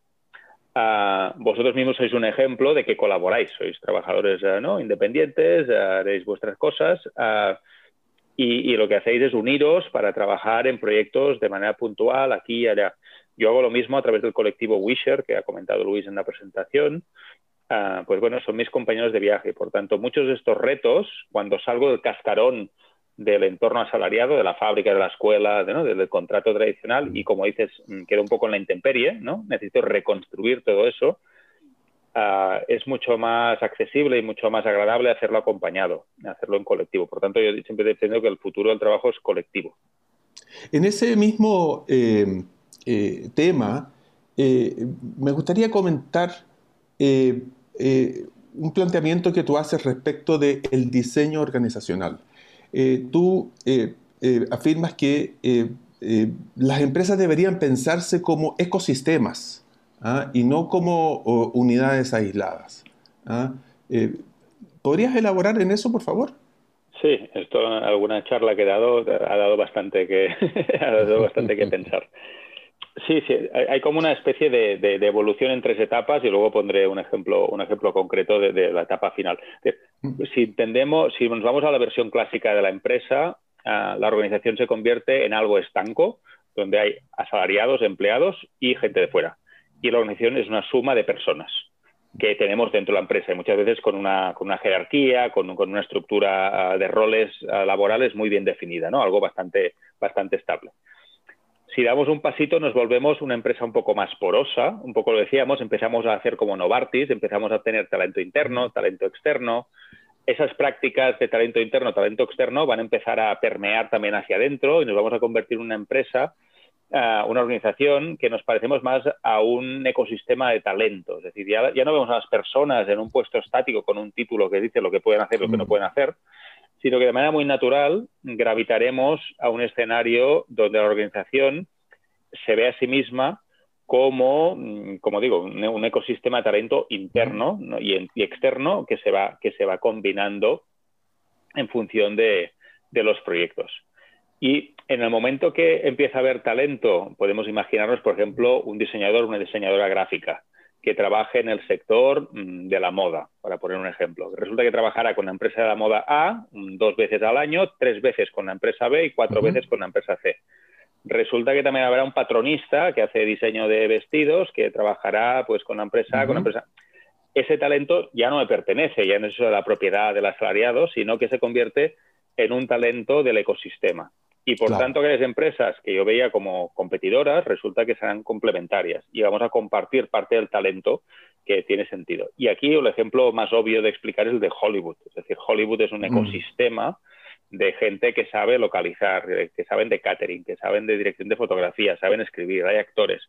Uh, vosotros mismos sois un ejemplo de que colaboráis, sois trabajadores uh, ¿no? independientes, uh, haréis vuestras cosas y, y, lo que hacéis es uniros para trabajar en proyectos de manera puntual aquí y allá. Yo hago lo mismo a través del colectivo Wisher, que ha comentado Luis en la presentación, uh, pues bueno, son mis compañeros de viaje. Por tanto, muchos de estos retos, cuando salgo del cascarón del entorno asalariado, de la fábrica, de la escuela, de, ¿no? del contrato tradicional, y como dices, mm, quedo un poco en la intemperie, ¿no? Necesito reconstruir todo eso. Uh, es mucho más accesible y mucho más agradable hacerlo acompañado, hacerlo en colectivo. Por tanto, yo siempre defiendo que el futuro del trabajo es colectivo. En ese mismo eh, eh, tema, eh, me gustaría comentar eh, un planteamiento que tú haces respecto del el diseño organizacional. Eh, tú eh, afirmas que las empresas deberían pensarse como ecosistemas ¿ah? y no como unidades aisladas. ¿ah? ¿Podrías elaborar en eso, por favor? Sí, esto alguna charla que he dado ha dado bastante que, ha dado bastante que pensar. Sí, sí, hay como una especie de, evolución en tres etapas y luego pondré un ejemplo, un ejemplo concreto de, la etapa final. Si entendemos, si nos vamos a la versión clásica de la empresa, ah, la organización se convierte en algo estanco, donde hay asalariados, empleados y gente de fuera. Y la organización es una suma de personas que tenemos dentro de la empresa y muchas veces con una, con una jerarquía, con, con, una estructura ah, de roles ah, laborales muy bien definida, ¿no? algo bastante, bastante estable si damos un pasito nos volvemos una empresa un poco más porosa, un poco lo decíamos, empezamos a hacer como Novartis, empezamos a tener talento interno, talento externo. Esas prácticas de talento interno, talento externo van a empezar a permear también hacia adentro y nos vamos a convertir en una empresa, uh, una organización que nos parecemos más a un ecosistema de talento. Es decir, ya, ya, no vemos a las personas en un puesto estático con un título que dice lo que pueden hacer y lo que no mm. pueden hacer, sino que de manera muy natural gravitaremos a un escenario donde la organización se ve a sí misma como, mm, como digo, un, ecosistema de talento interno y, externo que se, va, que se va combinando en función de, de los proyectos. Y en el momento que empieza a haber talento, podemos imaginarnos, por ejemplo, un diseñador, una diseñadora gráfica que trabaje en el sector mm, de la moda, para poner un ejemplo. Resulta que trabajará con la empresa de la moda A mm, dos veces al año, tres veces con la empresa B y cuatro veces con la empresa C. Resulta que también habrá un patronista que hace diseño de vestidos, que trabajará pues con la empresa A, con la empresa. Ese talento ya no me pertenece, ya no es de la propiedad del asalariado, sino que se convierte en un talento del ecosistema. Y por tanto, aquellas empresas que yo veía como competidoras, resulta que serán complementarias y vamos a compartir parte del talento que tiene sentido. Y aquí el ejemplo más obvio de explicar es el de Hollywood. Es decir, Hollywood es un mm. ecosistema de gente que sabe localizar, que saben de catering, que saben de dirección de fotografía, saben escribir, hay actores.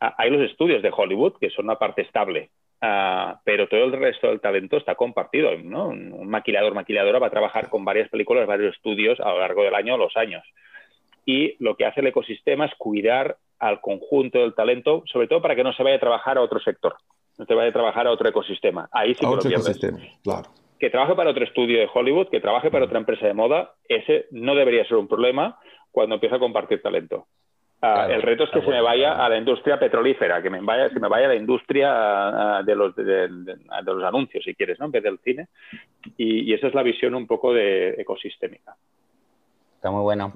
Ah, hay los estudios de Hollywood, que son una parte estable, ah, pero todo el resto del talento está compartido. ¿no? Un maquilador, maquiladora va a trabajar con varias películas, varios estudios a lo largo del año o los años. Y lo que hace el ecosistema es cuidar al conjunto del talento, sobre todo para que no se vaya a trabajar a otro sector, no se vaya a trabajar a otro ecosistema. Ahí sí que lo Ecosistema, claro que trabaje para otro estudio de Hollywood, que trabaje para otra empresa de moda, ese no debería ser un problema cuando empieza a compartir talento. Ah, el reto es que se me vaya a la industria petrolífera, que me vaya, que me vaya a la industria ah, de los, de, los anuncios, si quieres, ¿no? en vez del cine. Y, esa es la visión un poco de ecosistémica. Está muy bueno.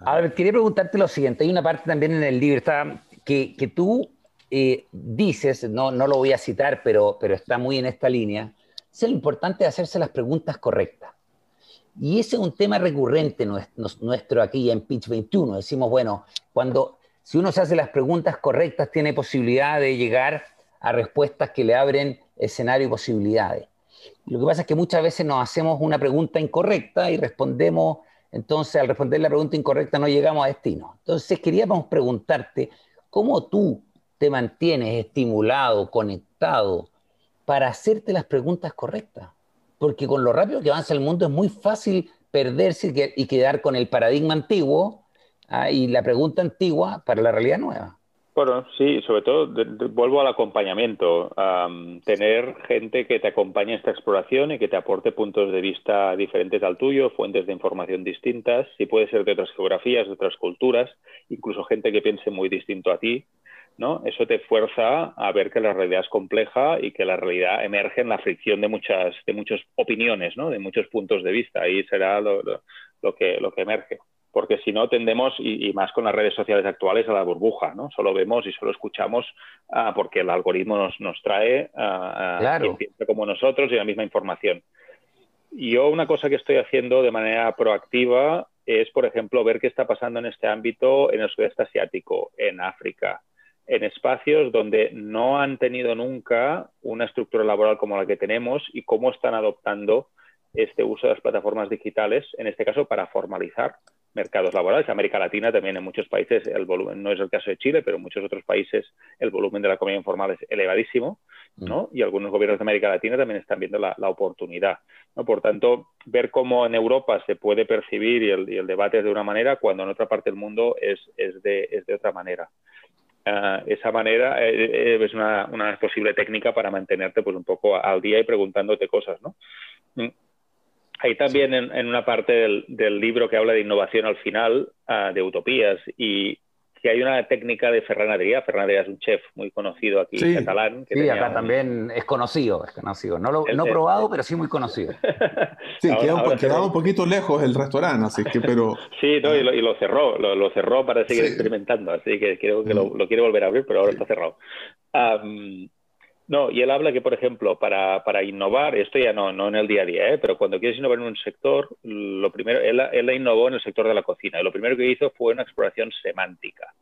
A ver, quería preguntarte lo siguiente. Hay una parte también en el libro está, que, que tú eh, dices, no, no lo voy a citar, pero, pero está muy en esta línea, es lo importante de hacerse las preguntas correctas. Y ese es un tema recurrente nuestro aquí en Pitch 21. Decimos, bueno, cuando si uno se hace las preguntas correctas, tiene posibilidad de llegar a respuestas que le abren escenario y posibilidades. lo que pasa es que muchas veces nos hacemos una pregunta incorrecta y respondemos, entonces al responder la pregunta incorrecta no llegamos a destino. Entonces queríamos preguntarte cómo tú te mantienes estimulado, conectado, para hacerte las preguntas correctas. Porque con lo rápido que avanza el mundo es muy fácil perderse y quedar con el paradigma antiguo ah, y la pregunta antigua para la realidad nueva. Bueno, sí, sobre todo vuelvo al acompañamiento. tener gente que te acompañe en esta exploración y que te aporte puntos de vista diferentes al tuyo, fuentes de información distintas, si puede ser de otras geografías, de otras culturas, incluso gente que piense muy distinto a ti, ¿no? Eso te fuerza a ver que la realidad es compleja y que la realidad emerge en la fricción de muchas, de muchas opiniones, ¿no? De muchos puntos de vista. Ahí será lo, que, lo que emerge. Porque si no, tendemos, y, más con las redes sociales actuales, a la burbuja, ¿no? Solo vemos y solo escuchamos ah, porque el algoritmo nos, nos trae a, ah, quien piensa como nosotros y la misma información. Yo una cosa que estoy haciendo de manera proactiva es, por ejemplo, ver qué está pasando en este ámbito en el sudeste asiático, en África, en espacios donde no han tenido nunca una estructura laboral como la que tenemos y cómo están adoptando este uso de las plataformas digitales, en este caso para formalizar mercados laborales. América Latina también en muchos países el volumen, no es el caso de Chile, pero en muchos otros países el volumen de la economía informal es elevadísimo, ¿no? Mm. Y algunos gobiernos de América Latina también están viendo la, oportunidad, ¿no? Por tanto, ver cómo en Europa se puede percibir y el, debate es de una manera, cuando en otra parte del mundo es, es, de, es de otra manera. Uh, esa manera eh, eh, es una, una, posible técnica para mantenerte pues un poco al día y preguntándote cosas, ¿no? Mm. Hay también en, una parte del, del, libro que habla de innovación al final, uh, de utopías, y si hay una técnica de Ferran Adrià, Ferran Adrià es un chef muy conocido aquí, en catalán. Que sí, acá también es conocido, es conocido. No lo he probado, pero sí muy conocido. sí, queda, un, poquito lejos el restaurante, así que, pero... sí, no, y, lo, cerró, lo, cerró para seguir experimentando, así que creo que lo, quiere volver a abrir, pero ahora está cerrado. No, y él habla que, por ejemplo, para, para innovar, esto ya no, no en el día a día, ¿eh? pero cuando quieres innovar en un sector, lo primero, él, él innovó en el sector de la cocina. Y lo primero que hizo fue una exploración semántica.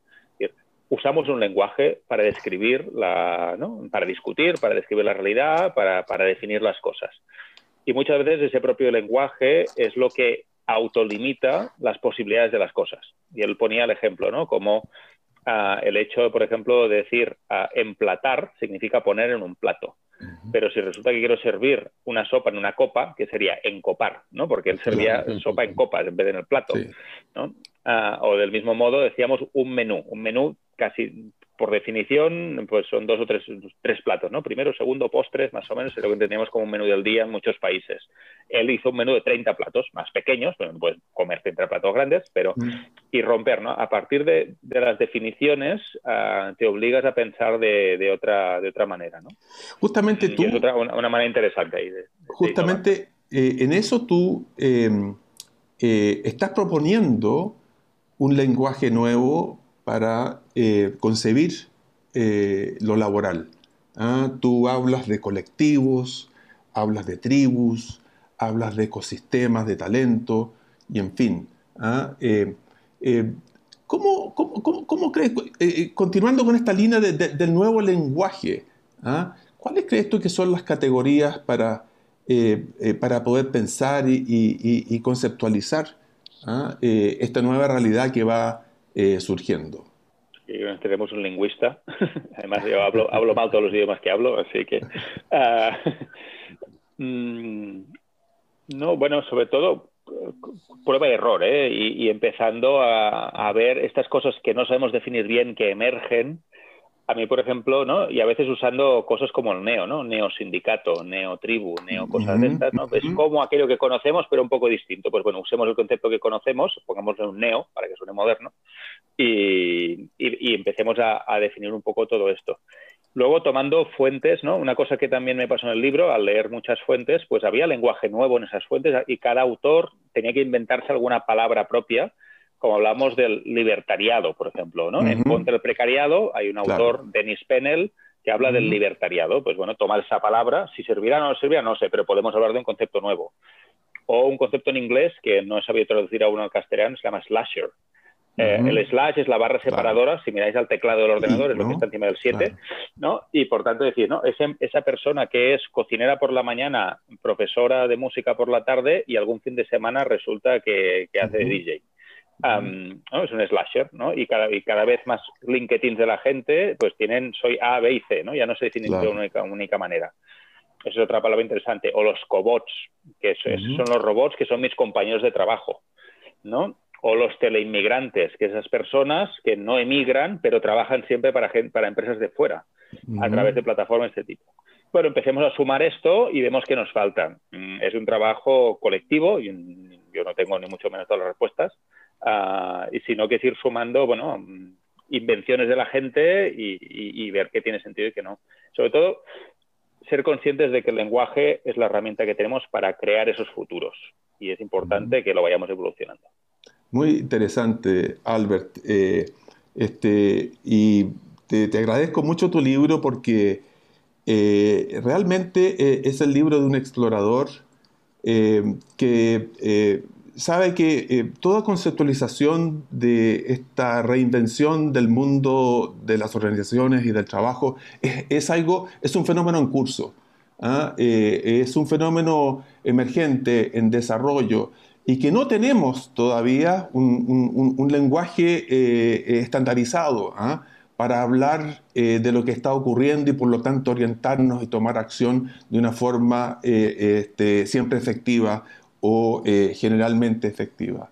usamos un lenguaje para describir, la, ¿no? para discutir, para describir la realidad, para, para definir las cosas. Y muchas veces ese propio lenguaje es lo que autolimita las posibilidades de las cosas. Y él ponía el ejemplo, ¿no? Como el hecho, por ejemplo, de decir emplatar significa poner en un plato. Pero si resulta que quiero servir una sopa en una copa, que sería encopar, ¿no? Porque él servía sopa en copas en vez de en el plato, ¿no? Ah, o del mismo modo decíamos un menú. Un menú casi por definición, pues son dos o tres, tres platos, ¿no? Primero, segundo, postres, más o menos, es lo que entendíamos como un menú del día en muchos países. Él hizo un menú de 30 platos, más pequeños, pero no puedes comer 30 platos grandes, pero... Mm. Y romper, ¿no? A partir de, las definiciones, ah, te obligas a pensar de, otra, de otra manera, ¿no? Justamente tú... es otra, una, manera interesante ahí. justamente eh, en eso tú eh, eh, estás proponiendo un lenguaje nuevo para eh, concebir eh, lo laboral. ¿ah? Tú hablas de colectivos, hablas de tribus, hablas de ecosistemas, de talento, y en fin. ¿ah? Eh, ¿cómo, crees, continuando con esta línea del nuevo lenguaje, ¿ah? cuáles crees tú que son las categorías para, para poder pensar y conceptualizar esta nueva realidad que va eh, surgiendo. tenemos un lingüista, además yo hablo, hablo, mal todos los idiomas que hablo, así que... Ah, mm, no, bueno, sobre todo prueba y error, ¿eh? y, empezando a, a, ver estas cosas que no sabemos definir bien, que emergen, a mí, por ejemplo, ¿no? Y a veces usando cosas como el neo, ¿no? Neo sindicato, neo tribu, neo cosas de estas, ¿no? Es como aquello que conocemos, pero un poco distinto. Pues bueno, usemos el concepto que conocemos, pongámosle un neo para que suene moderno y, empecemos a, definir un poco todo esto. Luego, tomando fuentes, ¿no? Una cosa que también me pasó en el libro, al leer muchas fuentes, pues había lenguaje nuevo en esas fuentes y cada autor tenía que inventarse alguna palabra propia como hablamos del libertariado, por ejemplo, ¿no? En contra del precariado hay un autor, Dennis Pennell, que habla del libertariado. Pues bueno, tomar esa palabra, si servirá o no servirá, no sé, pero podemos hablar de un concepto nuevo. O un concepto en inglés que no he sabido traducir aún al castellano, se llama slasher. Eh, el slash es la barra separadora, si miráis al teclado del ordenador, es lo que está encima del 7, ¿no? Y por tanto decir, ¿no? esa persona que es cocinera por la mañana, profesora de música por la tarde y algún fin de semana resulta que, hace de DJ. Es un slasher, ¿no? Y cada, y cada vez más LinkedIn de la gente, pues tienen, soy A, B y C, ¿no? Ya no se definen de una única, manera. Esa es otra palabra interesante. O los cobots, que son los robots que son mis compañeros de trabajo, ¿no? O los teleinmigrantes, que esas personas que no emigran, pero trabajan siempre para, para empresas de fuera, a través de plataformas de este tipo. Bueno, empecemos a sumar esto y vemos que nos faltan. Mm, es un trabajo colectivo, y yo no tengo ni mucho menos todas las respuestas, uh, y sino que es ir sumando, bueno, invenciones de la gente y, ver qué tiene sentido y qué no. Sobre todo, ser conscientes de que el lenguaje es la herramienta que tenemos para crear esos futuros y es importante que lo vayamos evolucionando. Muy interesante, Albert. Eh, este, y te, agradezco mucho tu libro porque eh, realmente eh, es el libro de un explorador que sabe que eh, toda conceptualización de esta reinvención del mundo de las organizaciones y del trabajo es, algo, es un fenómeno en curso, ¿ah? eh, es un fenómeno emergente en desarrollo y que no tenemos todavía un, lenguaje eh, estandarizado ¿ah? para hablar de lo que está ocurriendo y por lo tanto orientarnos y tomar acción de una forma este, siempre efectiva o eh, generalmente efectiva.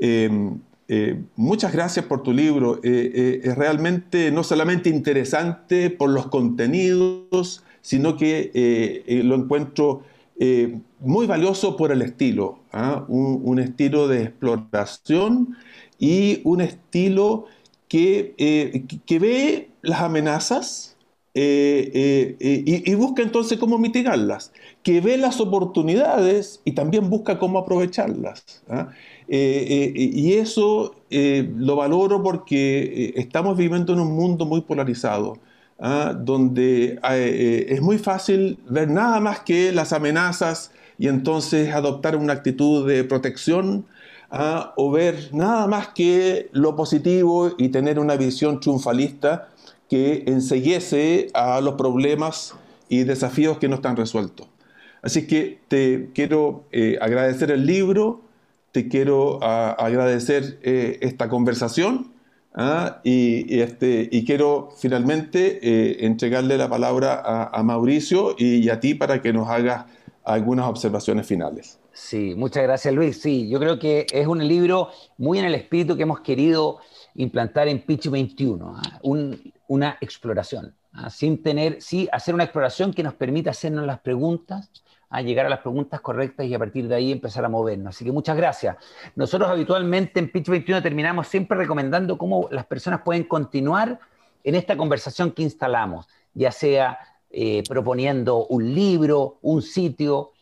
Em, eh, muchas gracias por tu libro. Eh, es realmente no solamente interesante por los contenidos, sino que lo encuentro muy valioso por el estilo, ¿ah? un, estilo de exploración y un estilo que, que ve las amenazas, y, busca entonces cómo mitigarlas, que ve las oportunidades y también busca cómo aprovecharlas. ¿ah? y eso lo valoro porque estamos viviendo en un mundo muy polarizado, ¿ah? donde es muy fácil ver nada más que las amenazas y entonces adoptar una actitud de protección. ¿ah? o ver nada más que lo positivo y tener una visión triunfalista que enseguece a los problemas y desafíos que no están resueltos. Así que te quiero eh, agradecer el libro, te quiero agradecer eh, esta conversación ¿ah? y, este, y quiero finalmente eh, entregarle la palabra a, Mauricio y, a ti para que nos hagas algunas observaciones finales. Sí, muchas gracias Luis. Sí, yo creo que es un libro muy en el espíritu que hemos querido implantar en Pitch 21, ¿ah? una exploración, ¿ah? sin tener, sí, hacer una exploración que nos permita hacernos las preguntas, a ¿ah? llegar a las preguntas correctas y a partir de ahí empezar a movernos. Así que muchas gracias. Nosotros habitualmente en Pitch 21 terminamos siempre recomendando cómo las personas pueden continuar en esta conversación que instalamos, ya sea eh, proponiendo un libro, un sitio,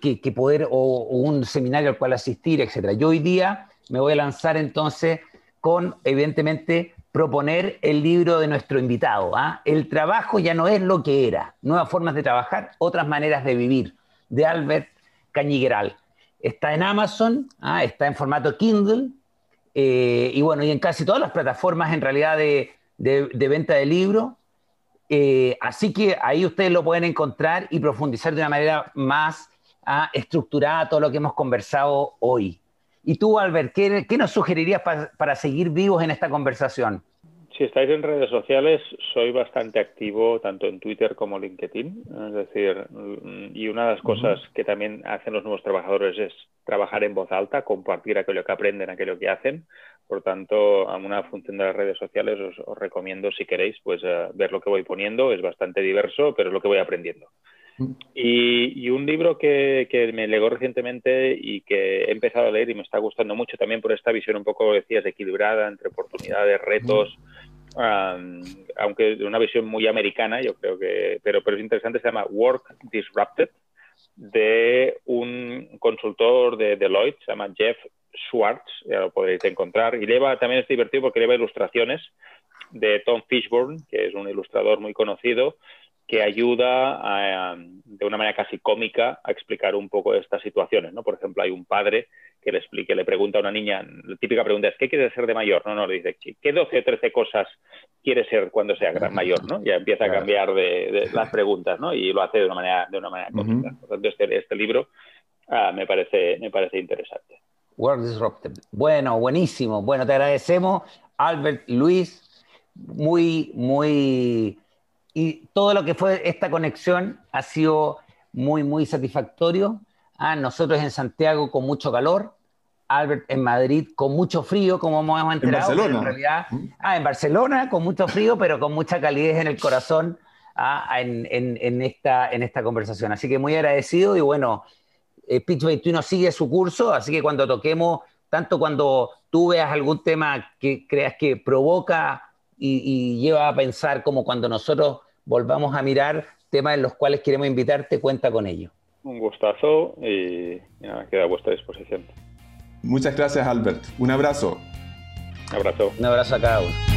que, que, poder, o, o, un seminario al cual asistir, etc. Yo hoy día me voy a lanzar entonces con, evidentemente, proponer el libro de nuestro invitado. ¿ah? El trabajo ya no es lo que era. Nuevas formas de trabajar, otras maneras de vivir, de Albert Cañigueral. Está en Amazon, ¿ah? está en formato Kindle, eh, y bueno, y en casi todas las plataformas en realidad de, venta de libros. Eh, así que ahí ustedes lo pueden encontrar y profundizar de una manera más ¿ah? estructurada todo lo que hemos conversado hoy. Y tú, Albert, ¿qué, nos sugerirías para seguir vivos en esta conversación? Si estáis en redes sociales, soy bastante activo tanto en Twitter como LinkedIn. Es decir, y una de las cosas que también hacen los nuevos trabajadores es trabajar en voz alta, compartir aquello que aprenden, aquello que hacen. Por tanto, a una función de las redes sociales os, recomiendo, si queréis, pues eh, ver lo que voy poniendo. Es bastante diverso, pero es lo que voy aprendiendo. Y, un libro que, me legó recientemente y que he empezado a leer y me está gustando mucho también por esta visión un poco, decías, equilibrada entre oportunidades, retos, aunque de una visión muy americana, yo creo que, pero, pero es interesante, se llama Work Disrupted, de un consultor de Deloitte, se llama Jeff Schwartz, ya lo podréis encontrar, y lleva, también es divertido porque lleva ilustraciones de Tom Fishburne, que es un ilustrador muy conocido, que ayuda de una manera casi cómica a explicar un poco estas situaciones, ¿no? Por ejemplo, hay un padre que le explique, le pregunta a una niña, la típica pregunta es, ¿qué quieres ser de mayor? No, no, le dice, ¿qué 12 o 13 cosas quieres ser cuando sea gran mayor? ¿no? Ya empieza a cambiar de, las preguntas, ¿no? Y lo hace de una manera, de una manera cómica. Por tanto, este, este libro ah, me, parece, me parece interesante. World Disrupted. Bueno, buenísimo. Bueno, te agradecemos, Albert, Luis, muy, muy y todo lo que fue esta conexión ha sido muy, muy satisfactorio. Ah, nosotros en Santiago con mucho calor, Albert en Madrid con mucho frío, como hemos enterado. En Barcelona. En realidad, ah, en Barcelona con mucho frío, pero con mucha calidez en el corazón ah, en, en, esta, en esta conversación. Así que muy agradecido y bueno, eh, Pitch 21 sigue su curso, así que cuando toquemos, tanto cuando tú veas algún tema que creas que provoca y, lleva a pensar como cuando nosotros volvamos a mirar temas en los cuales queremos invitarte, cuenta con ello. Un gustazo y queda a vuestra disposición. Muchas gracias, Albert. Un abrazo. Un abrazo. Un abrazo a cada uno.